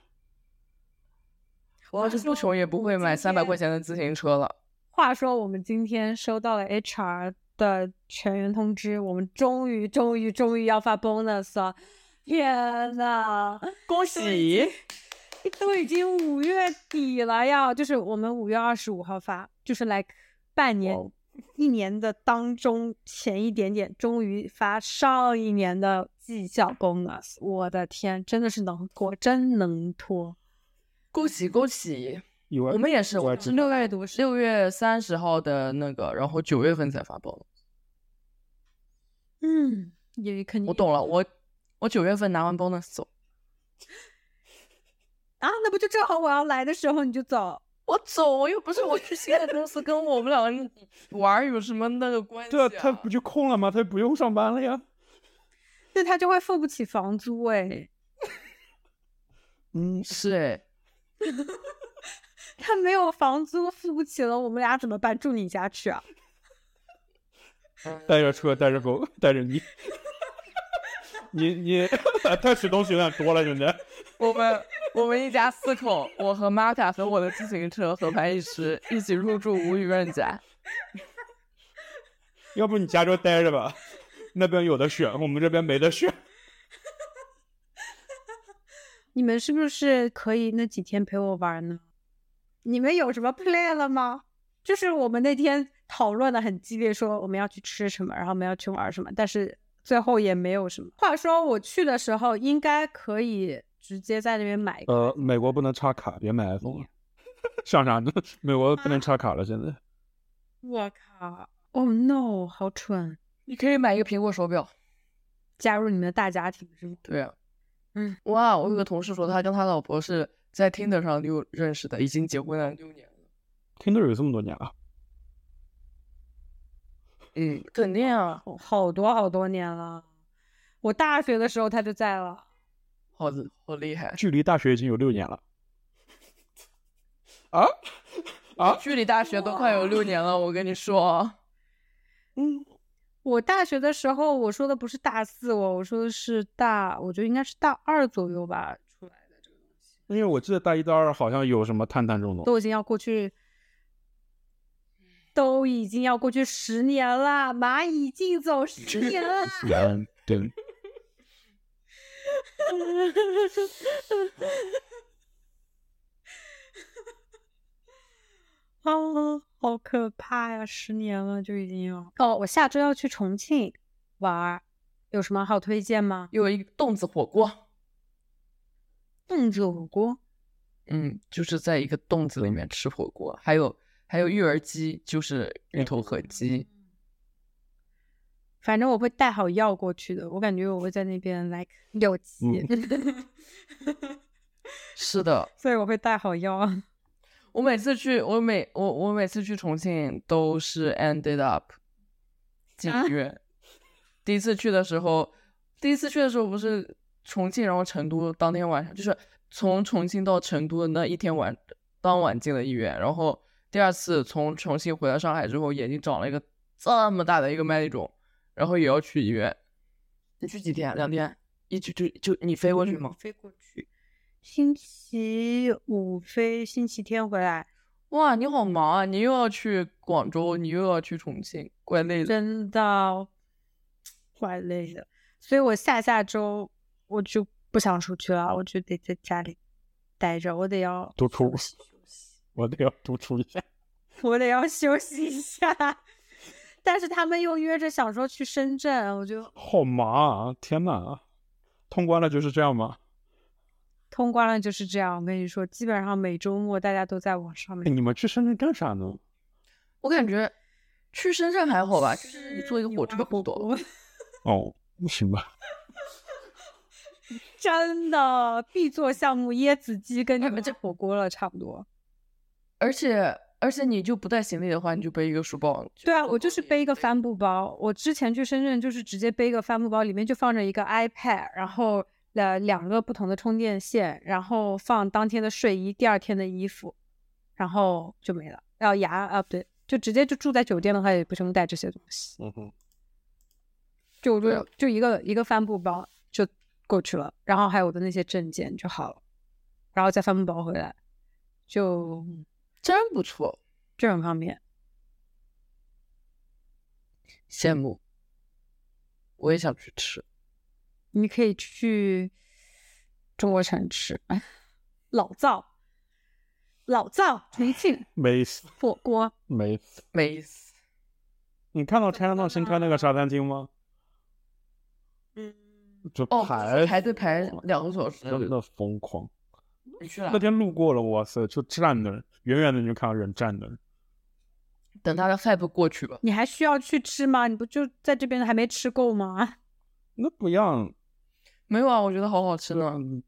我要是不穷，也不会买三百块钱的自行车了。话说，我们今天收到了 HR 的全员通知，我们终于、终于、终于要发 bonus 了！天呐，恭喜！都已经五月底了呀，就是我们五月二十五号发，就是来半年、一年的当中前一点点，终于发上一年的绩效 bonus。我的天，真的是能拖，真能拖！恭喜恭喜！我们也是，我是六月读六月三十号的那个，然后九月份才发报。嗯，也肯定我懂了，我我九月份拿完 bonus 走，啊，那不就正好我要来的时候你就走？我走我又不是我去新的公司，跟我们两个人玩有什么那个关系、对啊，他不就空了吗？他不用上班了呀。那他就会付不起房租哎，嗯，是哎，他没有房租付不起了，我们俩怎么办？住你家去啊？带着车，带着狗，带着你。你你他吃东西有点多了，兄弟。我们我们一家四口，我和玛卡和我的自行车合拍一时，一起入住吴雨润家。要不你家就待着吧，那边有的选，我们这边没得选。你们是不是可以那几天陪我玩呢？你们有什么 plan 了吗？就是我们那天讨论的很激烈，说我们要去吃什么，然后我们要去玩什么，但是最后也没有什么。话说我去的时候应该可以直接在那边买。呃，美国不能插卡，别买 iPhone 了。想啥呢？美国不能插卡了，现在。我靠！Oh no，好蠢！你可以买一个苹果手表。加入你们的大家庭是吗？对啊，嗯，哇，我有个同事说他跟他老婆是在 Tinder 上六认识的，已经结婚了六年了。Tinder 有这么多年了，嗯，肯定啊，好多好多年了。我大学的时候他就在了。好的，好厉害。距离大学已经有六年了。啊啊！距离大学都快有六年了，我跟你说。嗯，我大学的时候，我说的不是大四我，我说的是大，我觉得应该是大二左右吧因为我记得大一、大二好像有什么探探这种东西。都已经要过去，都已经要过去十年了，蚂蚁竞走十年了。嗯，对。啊，好可怕呀！十年了就已经要。哦，我下周要去重庆玩儿，有什么好推荐吗？有一个洞子火锅，洞子火锅。嗯，就是在一个洞子里面吃火锅，还有还有育儿鸡，就是芋头和鸡。反正我会带好药过去的，我感觉我会在那边来有急，是的，所以我会带好药。我每次去，我每我我每次去重庆都是 ended up 进啊医院。第一次去的时候，第一次去的时候不是重庆然后成都当天晚上，就是从重庆到成都的那一天晚当晚进了医院，然后第二次从重庆回到上海之后，眼睛长了一个这么大的一个麦粒肿，然后也要去医院。你去几天？两天？一直就就你飞过去吗？飞过去，星期五飞，星期天回来。哇，你好忙啊！你又要去广州，你又要去重庆，怪累的。真的，怪累的。所以我下下周我就不想出去了，我就得在家里待着，我得要独处 我得要独处一下。我得要休息一下。但是他们又约着想说去深圳，我就好忙啊！天呐，通关了就是这样吗？通关了就是这样。我跟你说，基本上每周末大家都在网上哎，面。你们去深圳干啥呢？我感觉去深圳还好吧，就是你坐一个火车不多。哦，行吧。真的必做项目椰子鸡跟你们这火锅了差不多。而且而且你就不带行李的话，你就背一个书包。对啊，我就是背一个帆布包。我之前去深圳就是直接背一个帆布包，里面就放着一个 iPad，然后呃两个不同的充电线，然后放当天的睡衣、第二天的衣服，然后就没了。要牙啊不对，就直接就住在酒店的话也不用带这些东西，嗯哼，就就就一个一个帆布包就过去了，然后还有我的那些证件就好了，然后再帆布包回来，就真不错，这很方便。羡慕。我也想去吃。你可以去中国城吃，哎，老灶，老灶重庆 没死火锅，没死。没死。你看到 China 新开那个沙滩厅吗？嗯，就哦，排排队排两个小时。真的疯狂。你去了那？天路过了，哇塞，就站那儿，远远的你就看到人站那儿。等他的 hype 过去吧。你还需要去吃吗？你不就在这边还没吃够吗？那不一样，没有啊，我觉得好好吃呢。嗯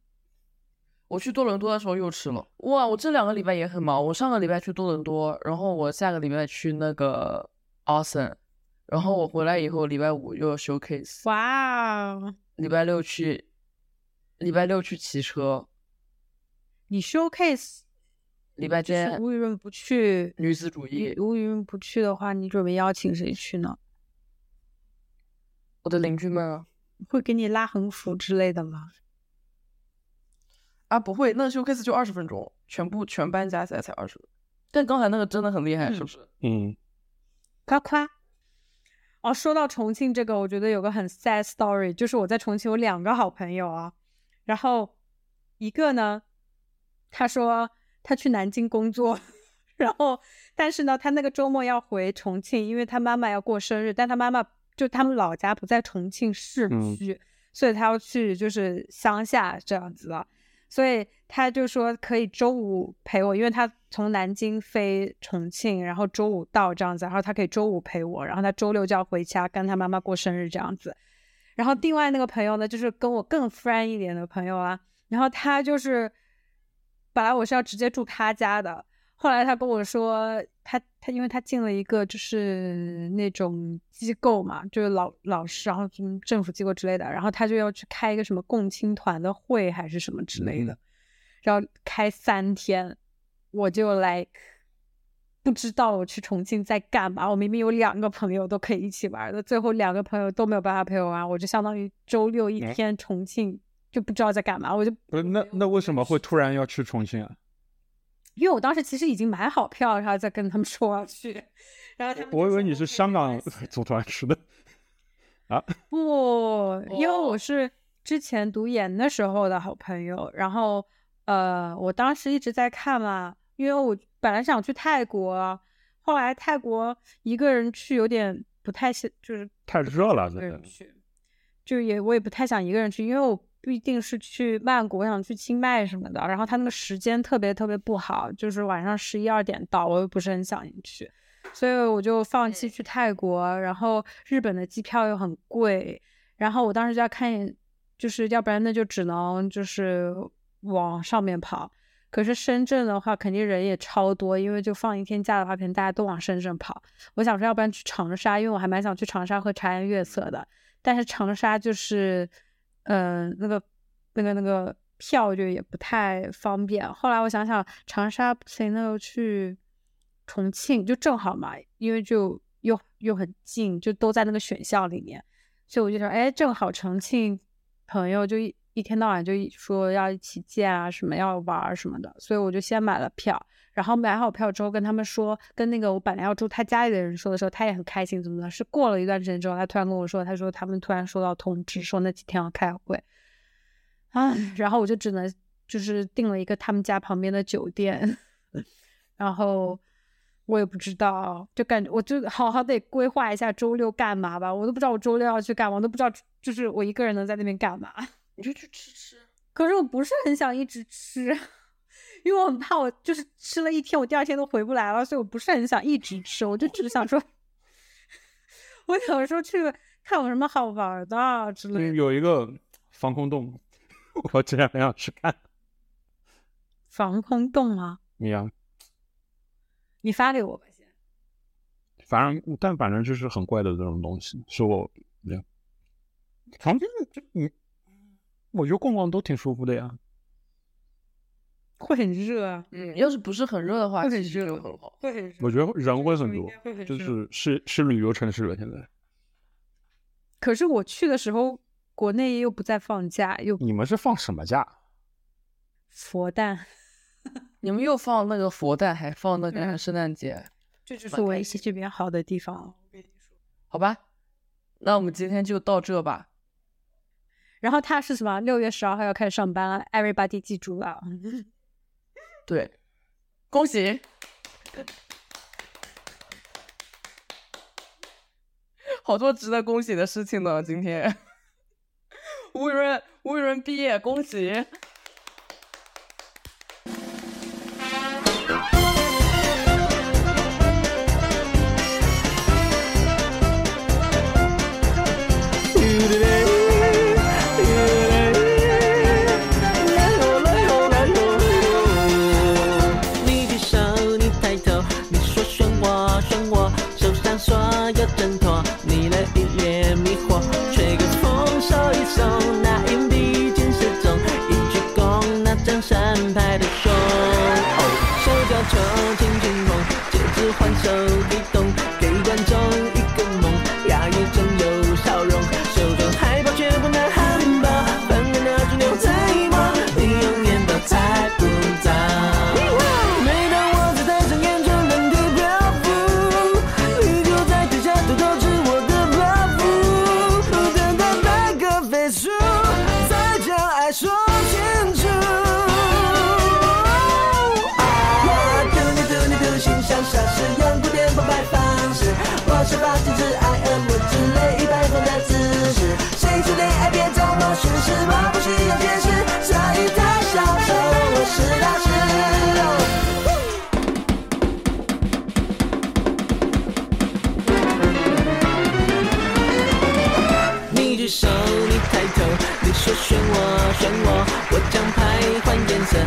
我去多伦多的时候又吃了。哇，我这两个礼拜也很忙。我上个礼拜去多伦多，然后我下个礼拜去那个 Austin，然后我回来以后礼拜五又要 showcase，哇哦，礼拜六去，礼拜六去骑车，你 showcase 礼拜天吴雨润不去，女子主义。吴雨润不去的话，你准备邀请谁去呢？我的邻居们啊，会给你拉横幅之类的吗？啊不会，那 showcase 就二十分钟，全部全班加起来才二十。但刚才那个真的很厉害，是不是？嗯，夸夸。哦，说到重庆这个，我觉得有个很 sad story，就是我在重庆有两个好朋友啊，然后一个呢，他说他去南京工作，然后但是呢，他那个周末要回重庆，因为他妈妈要过生日，但他妈妈就他们老家不在重庆市嗯。区，所以他要去就是乡下这样子的，所以他就说可以周五陪我，因为他从南京飞重庆，然后周五到这样子，然后他可以周五陪我，然后他周六就要回家跟他妈妈过生日这样子。然后另外那个朋友呢，就是跟我更 friend 一点的朋友啊，然后他就是本来我是要直接住他家的，后来他跟我说，他他因为他进了一个就是那种机构嘛，就是老老师，然后什么政府机构之类的，然后他就要去开一个什么共青团的会还是什么之类的，然后开三天，我就 like 不知道我去重庆在干嘛。我明明有两个朋友都可以一起玩的，最后两个朋友都没有办法陪我玩，我就相当于周六一嗯天重庆就不知道在干嘛，我就不是，那那为什么会突然要去重庆啊？因为我当时其实已经买好票，然后再跟他们说我要去，然后他们我以为你是香港 组团去的啊。不，因为哦我是之前读研的时候的好朋友，然后呃，我当时一直在看嘛，因为我本来想去泰国，后来泰国一个人去有点不太想，就是太热了，一真的。个人去，就也我也不太想一个人去，因为我必定是去曼谷，我想去清迈什么的，然后他那个时间特别特别不好，就是晚上十一二点到，我又不是很想去，所以我就放弃去泰国，然后日本的机票又很贵，然后我当时就要看，就是要不然那就只能就是往上面跑。可是深圳的话，肯定人也超多，因为就放一天假的话，可能大家都往深圳跑。我想说，要不然去长沙，因为我还蛮想去长沙喝茶颜悦色的。但是长沙就是，嗯、那个那个那个票就也不太方便。后来我想想，长沙不行，那就去重庆，就正好嘛，因为就又又很近，就都在那个选项里面，所以我就想，哎，正好重庆朋友就一天到晚就说要一起见啊，什么要玩什么的，所以我就先买了票。然后买好票之后，跟他们说，跟那个我本来要住他家里的人说的时候，他也很开心，怎么的？是过了一段时间之后，他突然跟我说，他说他们突然收到通知，说那几天要开会，啊，然后我就只能就是订了一个他们家旁边的酒店，然后我也不知道，就感觉我就好好得规划一下周六干嘛吧，我都不知道我周六要去干嘛，我都不知道就是我一个人能在那边干嘛，你就去吃吃，可是我不是很想一直吃。因为我很怕，我就是吃了一天，我第二天都回不来了，所以我不是很想一直吃，我就只想说，我有时候去看有什么好玩的之类的。有一个防空洞，我这两天要去看。防空洞吗？你呀？你发给我吧，先。反正，但反正就是很怪的这种东西，是我你，我觉得逛逛都挺舒服的呀。会很热啊，嗯，要是不是很热的话，会很热就很好。会很热。我觉得人会很多，很就是是是旅游城市了。现在可是我去的时候，国内又不在放假，又你们是放什么假？佛诞，你们又放那个佛诞，还放那个圣诞节，这就是维系这边好的地方。我跟你说。好吧？那我们今天就到这吧。然后他是什么？六月十二号要开始上班了，everybody 记住了。对，恭喜！好多值得恭喜的事情呢，今天。吴雨润，吴雨润毕业，恭喜！漩涡，我将牌换颜色，